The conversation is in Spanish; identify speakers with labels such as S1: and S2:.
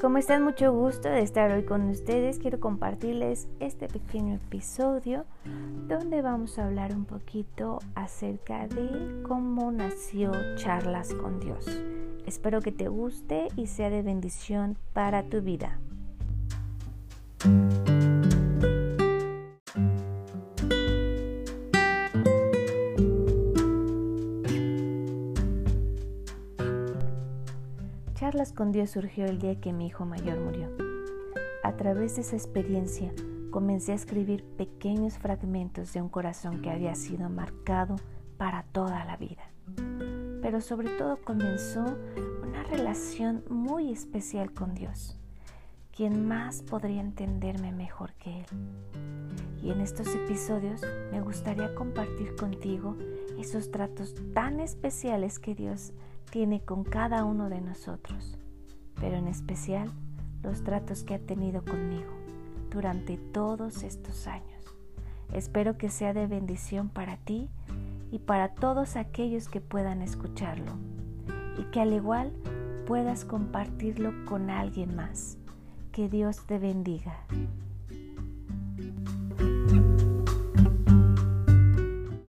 S1: ¿cómo están? Mucho gusto de estar hoy con ustedes. Quiero compartirles este pequeño episodio donde vamos a hablar un poquito acerca de cómo nació Charlas con Dios. Espero que te guste y sea de bendición para tu vida. Charlas con Dios surgió el día que mi hijo mayor murió. A través de esa experiencia comencé a escribir pequeños fragmentos de un corazón que había sido marcado para toda la vida. Pero sobre todo comenzó una relación muy especial con Dios. ¿Quién más podría entenderme mejor que Él? Y en estos episodios me gustaría compartir contigo esos tratos tan especiales que Dios tiene con cada uno de nosotros, pero en especial los tratos que ha tenido conmigo durante todos estos años. Espero que sea de bendición para ti y para todos aquellos que puedan escucharlo y que al igual puedas compartirlo con alguien más. Que Dios te bendiga.